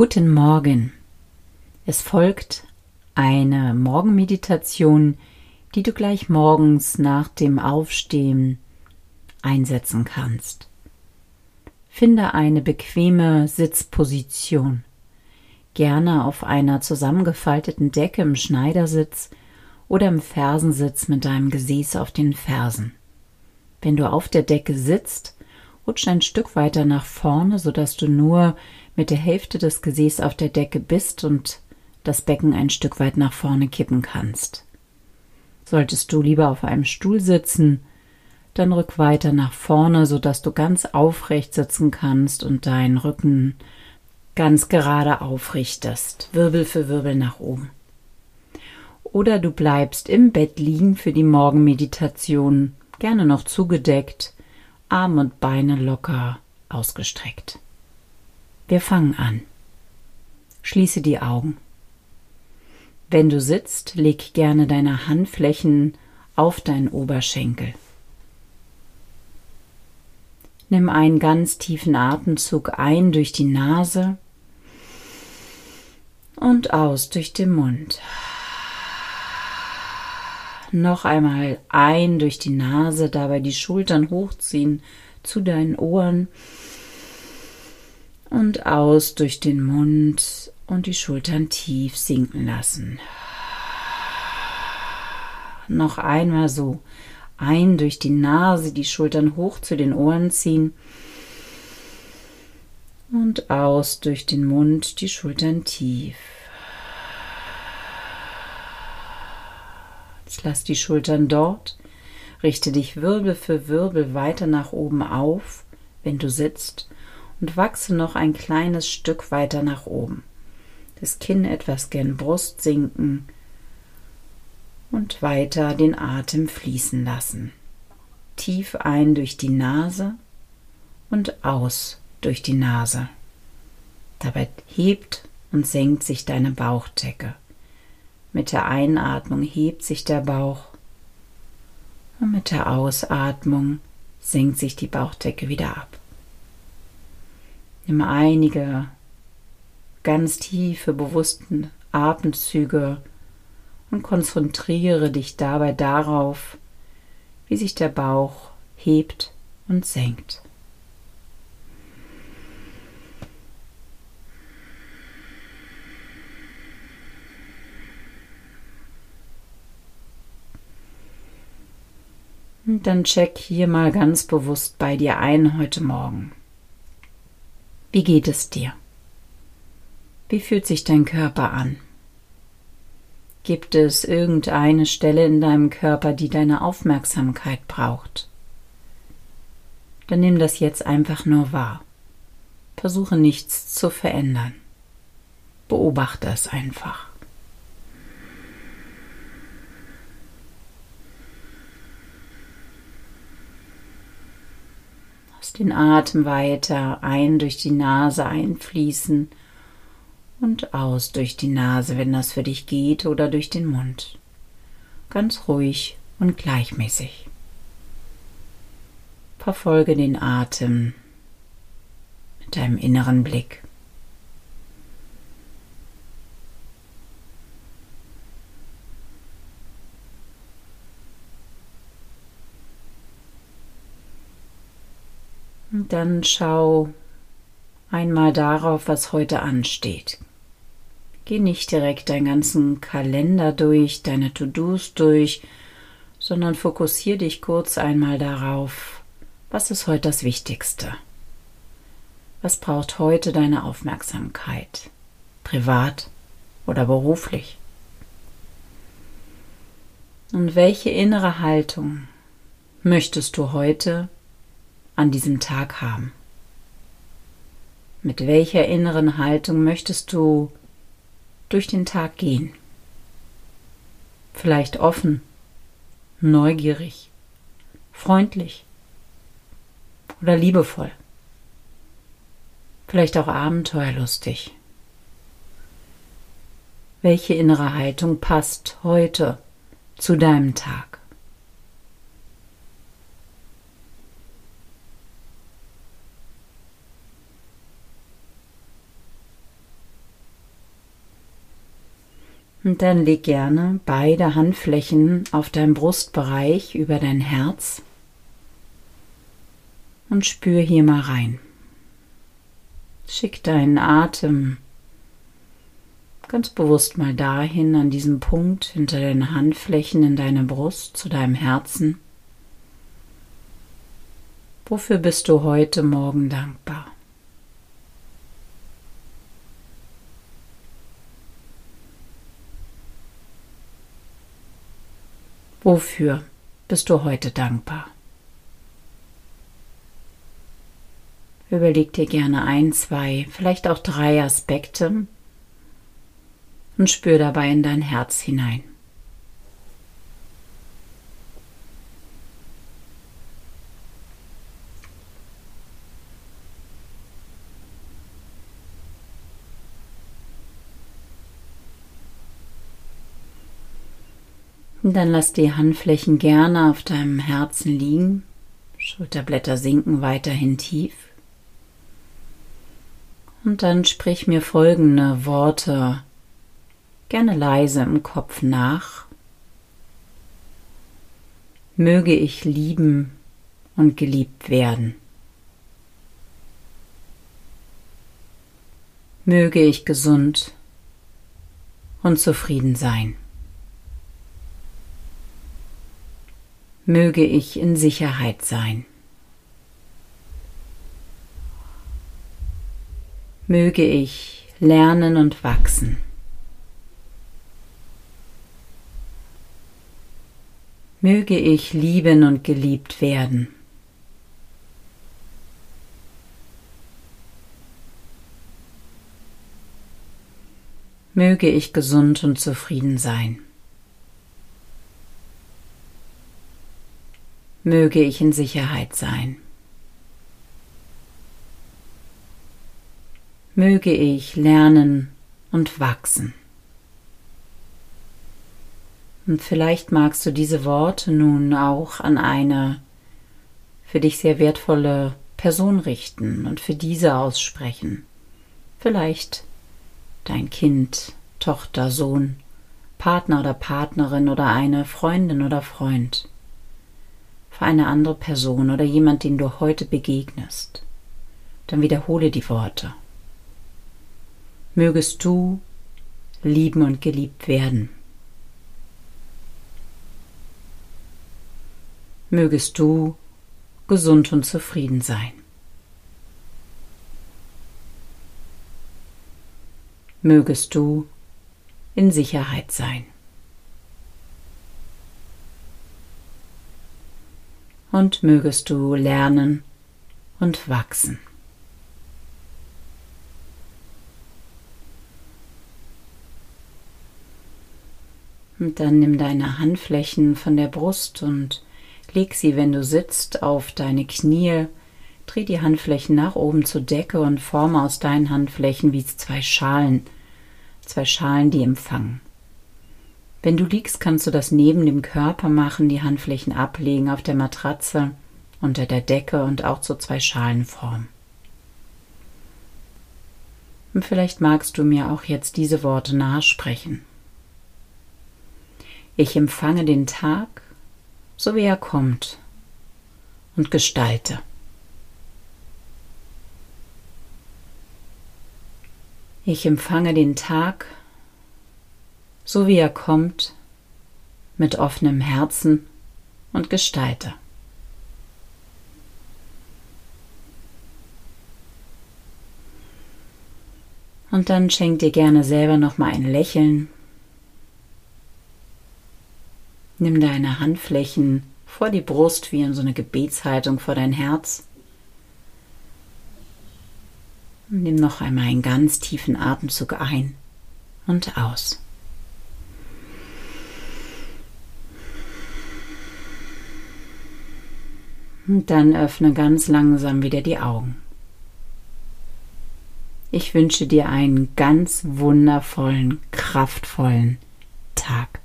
Guten Morgen. Es folgt eine Morgenmeditation, die du gleich morgens nach dem Aufstehen einsetzen kannst. Finde eine bequeme Sitzposition, gerne auf einer zusammengefalteten Decke im Schneidersitz oder im Fersensitz mit deinem Gesäß auf den Fersen. Wenn du auf der Decke sitzt, rutsch ein Stück weiter nach vorne, sodass du nur mit der Hälfte des Gesäß auf der Decke bist und das Becken ein Stück weit nach vorne kippen kannst. Solltest du lieber auf einem Stuhl sitzen, dann rück weiter nach vorne, sodass du ganz aufrecht sitzen kannst und deinen Rücken ganz gerade aufrichtest, Wirbel für Wirbel nach oben. Oder du bleibst im Bett liegen für die Morgenmeditation, gerne noch zugedeckt, Arm und Beine locker ausgestreckt. Wir fangen an. Schließe die Augen. Wenn du sitzt, leg gerne deine Handflächen auf deinen Oberschenkel. Nimm einen ganz tiefen Atemzug ein durch die Nase und aus durch den Mund. Noch einmal ein durch die Nase, dabei die Schultern hochziehen zu deinen Ohren und aus durch den Mund und die Schultern tief sinken lassen. Noch einmal so. Ein durch die Nase, die Schultern hoch zu den Ohren ziehen. Und aus durch den Mund, die Schultern tief. Jetzt lass die Schultern dort. Richte dich Wirbel für Wirbel weiter nach oben auf, wenn du sitzt und wachse noch ein kleines Stück weiter nach oben. Das Kinn etwas gen Brust sinken und weiter den Atem fließen lassen. Tief ein durch die Nase und aus durch die Nase. Dabei hebt und senkt sich deine Bauchdecke. Mit der Einatmung hebt sich der Bauch und mit der Ausatmung senkt sich die Bauchdecke wieder ab. Nimm einige ganz tiefe, bewussten Atemzüge und konzentriere dich dabei darauf, wie sich der Bauch hebt und senkt. Und dann check hier mal ganz bewusst bei dir ein heute Morgen. Wie geht es dir? Wie fühlt sich dein Körper an? Gibt es irgendeine Stelle in deinem Körper, die deine Aufmerksamkeit braucht? Dann nimm das jetzt einfach nur wahr. Versuche nichts zu verändern. Beobachte es einfach. Lass den Atem weiter ein durch die Nase einfließen und aus durch die Nase, wenn das für dich geht, oder durch den Mund. Ganz ruhig und gleichmäßig. Verfolge den Atem mit deinem inneren Blick. Dann schau einmal darauf, was heute ansteht. Geh nicht direkt deinen ganzen Kalender durch, deine To-Dos durch, sondern fokussiere dich kurz einmal darauf, was ist heute das Wichtigste? Was braucht heute deine Aufmerksamkeit? Privat oder beruflich? Und welche innere Haltung möchtest du heute an diesem Tag haben? Mit welcher inneren Haltung möchtest du durch den Tag gehen? Vielleicht offen, neugierig, freundlich oder liebevoll. Vielleicht auch abenteuerlustig. Welche innere Haltung passt heute zu deinem Tag? Und dann leg gerne beide Handflächen auf deinen Brustbereich über dein Herz und spür hier mal rein. Schick deinen Atem ganz bewusst mal dahin an diesem Punkt hinter den Handflächen in deiner Brust zu deinem Herzen. Wofür bist du heute Morgen dankbar? Wofür bist du heute dankbar? Überleg dir gerne ein, zwei, vielleicht auch drei Aspekte und spür dabei in dein Herz hinein. Und dann lass die Handflächen gerne auf deinem Herzen liegen. Schulterblätter sinken weiterhin tief. Und dann sprich mir folgende Worte gerne leise im Kopf nach. Möge ich lieben und geliebt werden. Möge ich gesund und zufrieden sein. Möge ich in Sicherheit sein. Möge ich lernen und wachsen. Möge ich lieben und geliebt werden. Möge ich gesund und zufrieden sein. Möge ich in Sicherheit sein. Möge ich lernen und wachsen. Und vielleicht magst du diese Worte nun auch an eine für dich sehr wertvolle Person richten und für diese aussprechen. Vielleicht dein Kind, Tochter, Sohn, Partner oder Partnerin oder eine Freundin oder Freund für eine andere Person oder jemand, den du heute begegnest, dann wiederhole die Worte. Mögest du lieben und geliebt werden. Mögest du gesund und zufrieden sein. Mögest du in Sicherheit sein. Und mögest du lernen und wachsen. Und dann nimm deine Handflächen von der Brust und leg sie, wenn du sitzt, auf deine Knie. Dreh die Handflächen nach oben zur Decke und forme aus deinen Handflächen wie zwei Schalen, zwei Schalen, die empfangen. Wenn du liegst, kannst du das neben dem Körper machen, die Handflächen ablegen auf der Matratze, unter der Decke und auch zu zwei Schalen formen. Und vielleicht magst du mir auch jetzt diese Worte nachsprechen. Ich empfange den Tag, so wie er kommt, und gestalte. Ich empfange den Tag, so wie er kommt, mit offenem Herzen und gestalte. Und dann schenk dir gerne selber noch mal ein Lächeln. Nimm deine Handflächen vor die Brust wie in so eine Gebetshaltung vor dein Herz. Nimm noch einmal einen ganz tiefen Atemzug ein und aus. Und dann öffne ganz langsam wieder die Augen. Ich wünsche dir einen ganz wundervollen, kraftvollen Tag.